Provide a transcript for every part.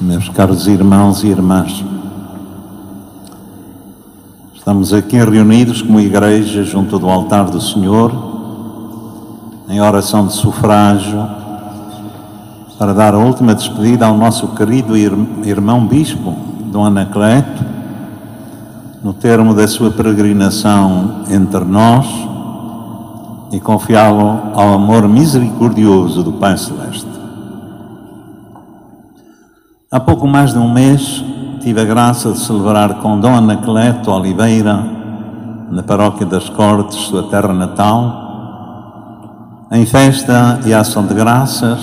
meus caros irmãos e irmãs. Estamos aqui reunidos como igreja junto do altar do Senhor, em oração de sufrágio, para dar a última despedida ao nosso querido irmão bispo, Dom Anacleto, no termo da sua peregrinação entre nós e confiá-lo ao amor misericordioso do Pai Celeste. Há pouco mais de um mês tive a graça de celebrar com Dom Anacleto Oliveira, na paróquia das Cortes, sua terra natal, em festa e ação de graças,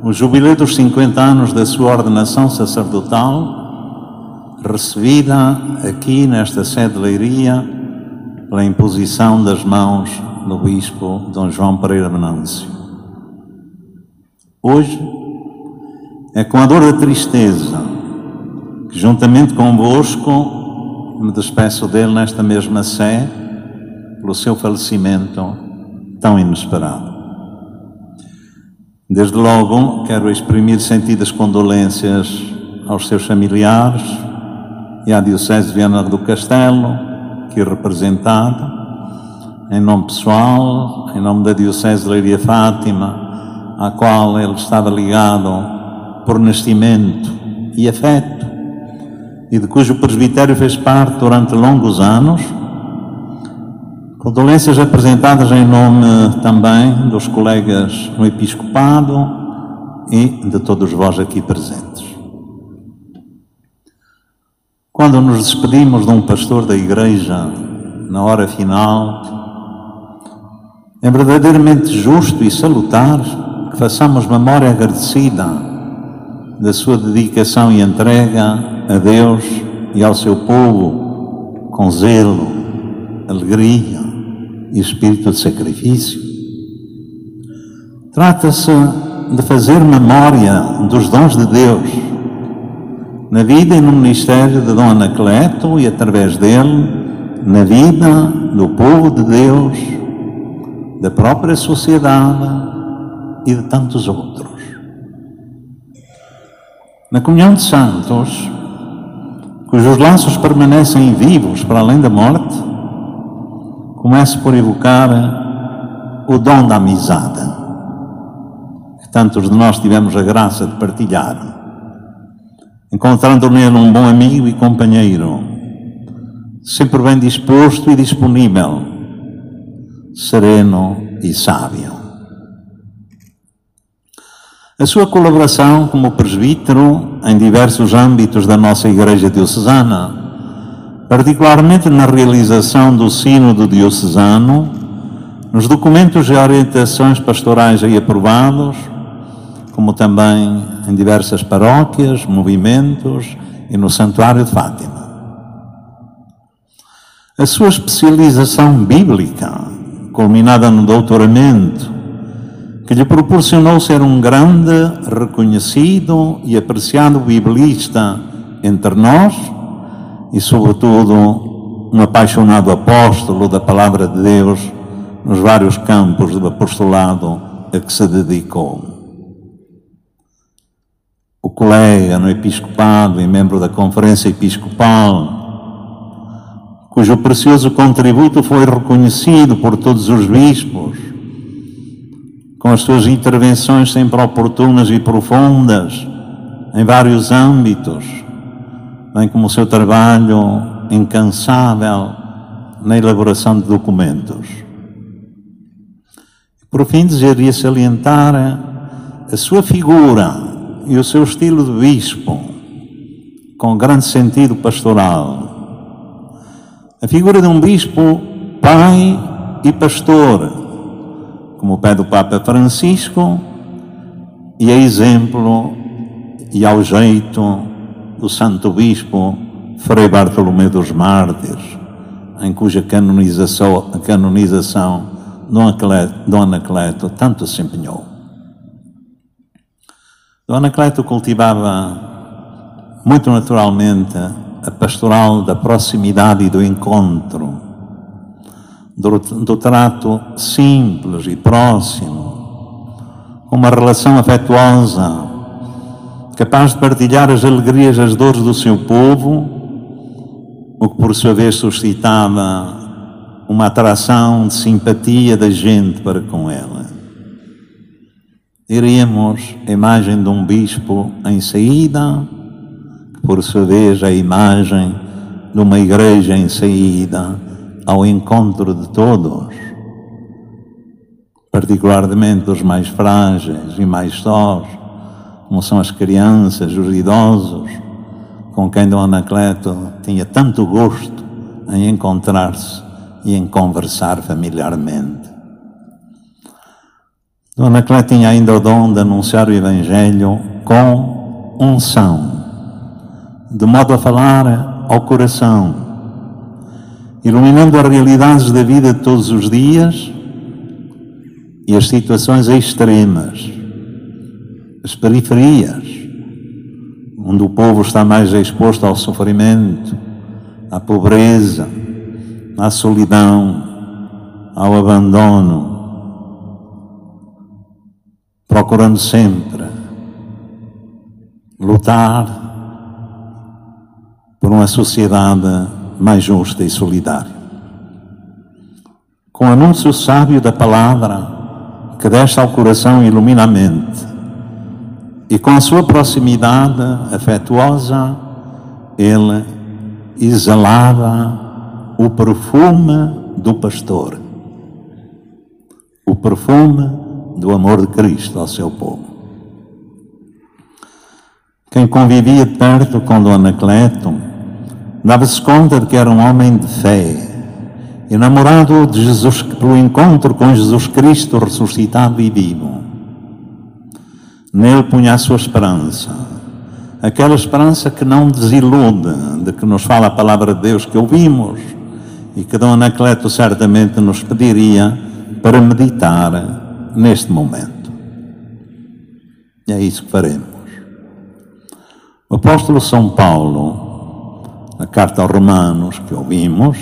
o jubileu dos 50 anos da sua ordenação sacerdotal, recebida aqui nesta sede de Leiria, pela imposição das mãos do Bispo Dom João Pereira Venâncio. Hoje, é com a dor da tristeza que, juntamente convosco, me despeço dele nesta mesma sé, pelo seu falecimento tão inesperado. Desde logo, quero exprimir sentidas condolências aos seus familiares e à Diocese de Viana do Castelo, que representado, em nome pessoal, em nome da Diocese de Leiria Fátima, à qual ele estava ligado por nascimento e afeto, e de cujo presbitério fez parte durante longos anos. Condolências apresentadas em nome também dos colegas no Episcopado e de todos vós aqui presentes. Quando nos despedimos de um pastor da Igreja na hora final, é verdadeiramente justo e salutar que façamos memória agradecida da sua dedicação e entrega a Deus e ao seu povo com zelo, alegria e espírito de sacrifício. Trata-se de fazer memória dos dons de Deus na vida e no ministério de Dom Anacleto e através dele na vida do povo de Deus, da própria sociedade e de tantos outros. Na comunhão de santos, cujos laços permanecem vivos para além da morte, começo por evocar o dom da amizade, que tantos de nós tivemos a graça de partilhar, encontrando nele um bom amigo e companheiro, sempre bem disposto e disponível, sereno e sábio. A sua colaboração como presbítero em diversos âmbitos da nossa Igreja Diocesana, particularmente na realização do Sínodo Diocesano, nos documentos e orientações pastorais aí aprovados, como também em diversas paróquias, movimentos e no Santuário de Fátima. A sua especialização bíblica, culminada no doutoramento que lhe proporcionou ser um grande, reconhecido e apreciado biblista entre nós e, sobretudo, um apaixonado apóstolo da Palavra de Deus nos vários campos do apostolado a que se dedicou. O colega no episcopado e membro da Conferência Episcopal, cujo precioso contributo foi reconhecido por todos os bispos, com as suas intervenções sempre oportunas e profundas em vários âmbitos, bem como o seu trabalho incansável na elaboração de documentos. Por fim, desejaria salientar a sua figura e o seu estilo de bispo, com grande sentido pastoral. A figura de um bispo pai e pastor, como o Papa Francisco, e é exemplo e ao jeito do Santo Bispo Frei Bartolomeu dos Mártires, em cuja canonização, canonização Dom Anacleto tanto se empenhou. Dom Anacleto cultivava muito naturalmente a pastoral da proximidade e do encontro do, do trato simples e próximo, uma relação afetuosa capaz de partilhar as alegrias, as dores do seu povo, o que por sua vez suscitava uma atração de simpatia da gente para com ela. Iríamos a imagem de um bispo em saída, que por sua vez é a imagem de uma igreja em saída ao encontro de todos, particularmente dos mais frágeis e mais sós, como são as crianças, os idosos, com quem Dom Anacleto tinha tanto gosto em encontrar-se e em conversar familiarmente. Dom Anacleto tinha ainda o dom de anunciar o Evangelho com unção, de modo a falar ao coração, iluminando as realidades da vida de todos os dias e as situações extremas, as periferias, onde o povo está mais exposto ao sofrimento, à pobreza, à solidão, ao abandono, procurando sempre lutar por uma sociedade mais justa e solidária. Com anúncio sábio da palavra que desce ao coração ilumina a mente, e com a sua proximidade afetuosa, ele exalava o perfume do pastor, o perfume do amor de Cristo ao seu povo. Quem convivia perto com Dom Anacleto dava-se conta de que era um homem de fé, enamorado de Jesus, pelo encontro com Jesus Cristo ressuscitado e vivo. Nele punha a sua esperança, aquela esperança que não desilude, de que nos fala a palavra de Deus que ouvimos e que Dom Anacleto certamente nos pediria para meditar neste momento. E é isso que faremos. O apóstolo São Paulo, na carta aos Romanos que ouvimos,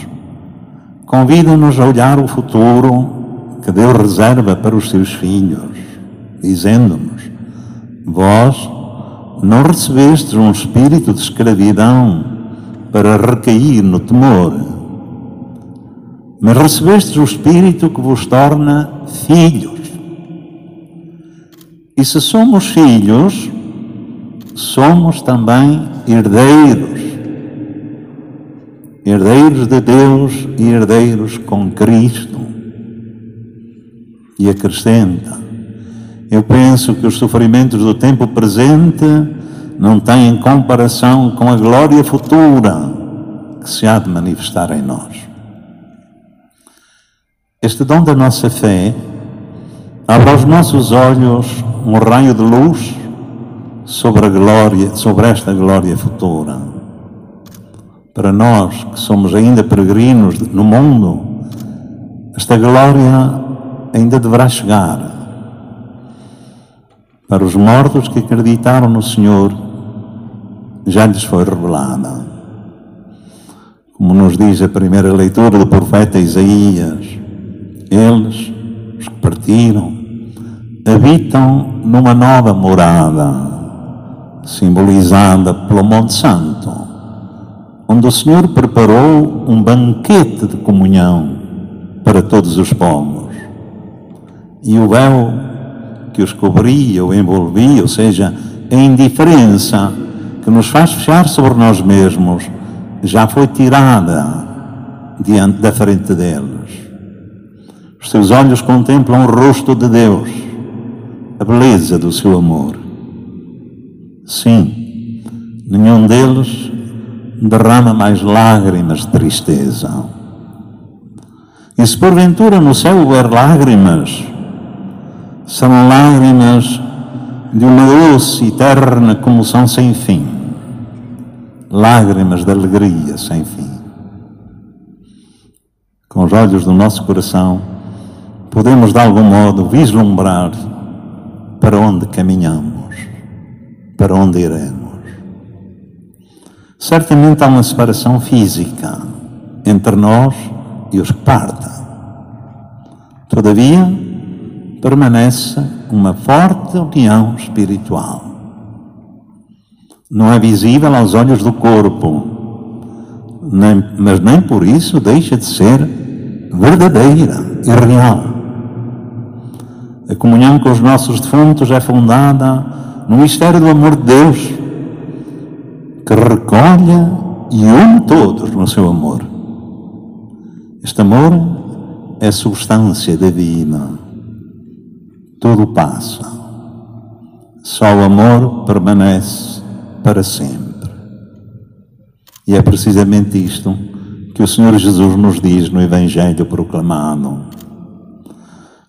convida-nos a olhar o futuro que Deus reserva para os seus filhos, dizendo-nos: Vós não recebestes um espírito de escravidão para recair no temor, mas recebestes o espírito que vos torna filhos. E se somos filhos, somos também herdeiros. Herdeiros de Deus e herdeiros com Cristo. E acrescenta: eu penso que os sofrimentos do tempo presente não têm comparação com a glória futura que se há de manifestar em nós. Este dom da nossa fé abre aos nossos olhos um raio de luz sobre a glória, sobre esta glória futura. Para nós que somos ainda peregrinos no mundo, esta glória ainda deverá chegar para os mortos que acreditaram no Senhor, já lhes foi revelada. Como nos diz a primeira leitura do profeta Isaías, eles, os que partiram, habitam numa nova morada, simbolizada pelo Monte Santo, onde o Senhor preparou um banquete de comunhão para todos os povos. E o véu que os cobria ou envolvia, ou seja, a indiferença que nos faz fechar sobre nós mesmos, já foi tirada diante da frente deles. Os seus olhos contemplam o rosto de Deus, a beleza do seu amor. Sim, nenhum deles derrama mais lágrimas de tristeza. E se porventura no céu houver lágrimas, são lágrimas de uma doce eterna comoção sem fim, lágrimas de alegria sem fim. Com os olhos do nosso coração, podemos de algum modo vislumbrar para onde caminhamos, para onde iremos. Certamente há uma separação física entre nós e os que partem. Todavia, permanece uma forte união espiritual. Não é visível aos olhos do corpo, nem, mas nem por isso deixa de ser verdadeira e real. A comunhão com os nossos defuntos é fundada no mistério do amor de Deus, que recolhe e une todos no seu amor. Este amor é substância divina. Tudo passa. Só o amor permanece para sempre. E é precisamente isto que o Senhor Jesus nos diz no Evangelho proclamado.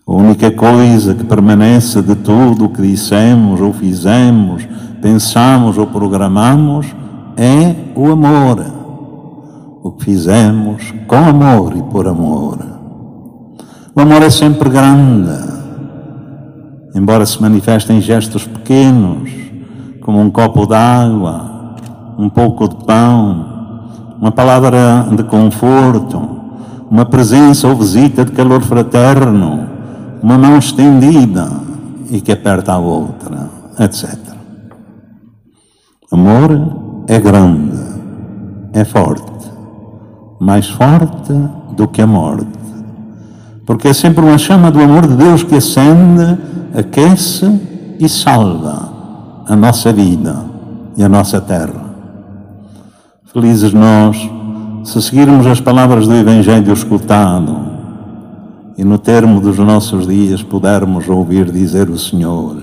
A única coisa que permanece de tudo o que dissemos ou fizemos, pensamos ou programamos é o amor. O que fizemos com amor e por amor. O amor é sempre grande, embora se manifeste em gestos pequenos, como um copo d'água, um pouco de pão, uma palavra de conforto, uma presença ou visita de calor fraterno, uma mão estendida e que aperta a outra, etc. Amor é grande, é forte, mais forte do que a morte, porque é sempre uma chama do amor de Deus que acende, aquece e salva a nossa vida e a nossa terra. Felizes nós se seguirmos as palavras do Evangelho escutado e no termo dos nossos dias pudermos ouvir dizer o Senhor: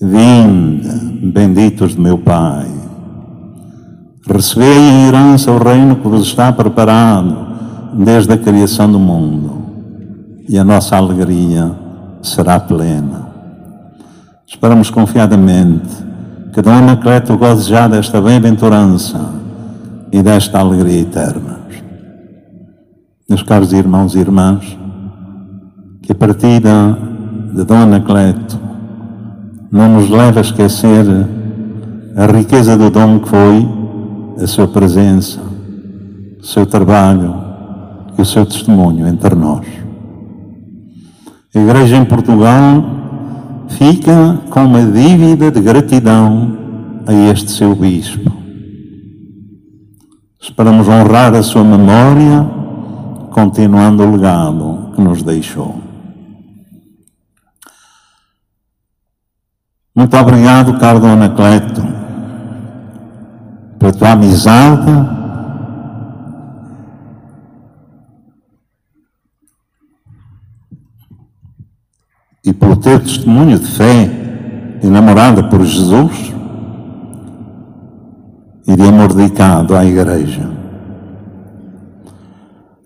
Vinde, benditos de meu Pai, recebei em herança o reino que vos está preparado desde a criação do mundo, e a nossa alegria será plena. Esperamos confiadamente que Dom Anacleto goze já desta bem-aventurança e desta alegria eterna. Meus caros irmãos e irmãs, que a partida de Dom Anacleto não nos leva a esquecer a riqueza do dom que foi a sua presença, o seu trabalho e o seu testemunho entre nós. A Igreja em Portugal fica com uma dívida de gratidão a este seu bispo. Esperamos honrar a sua memória, continuando o legado que nos deixou. Muito obrigado, caro Dona Anacleto, tua amizade, e pelo teu testemunho de fé enamorada por Jesus de amor dedicado à Igreja.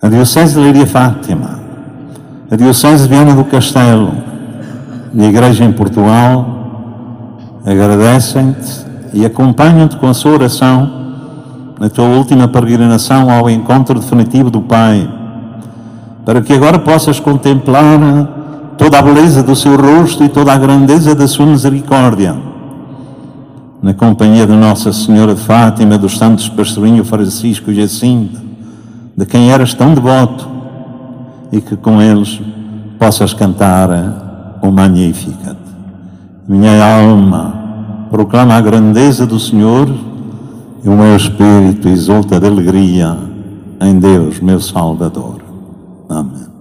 A Diocese de Leiria Fátima, a Diocese de Viana do Castelo e a Igreja em Portugal agradecem-te e acompanham-te com a sua oração na tua última peregrinação ao encontro definitivo do Pai, para que agora possas contemplar toda a beleza do seu rosto e toda a grandeza da sua misericórdia, na companhia de Nossa Senhora de Fátima, dos santos Pastorinho Francisco e Jacinto, de quem eras tão devoto, e que com eles possas cantar o Magnificat. Minha alma proclama a grandeza do Senhor e o meu espírito exulta de alegria em Deus, meu Salvador. Amém.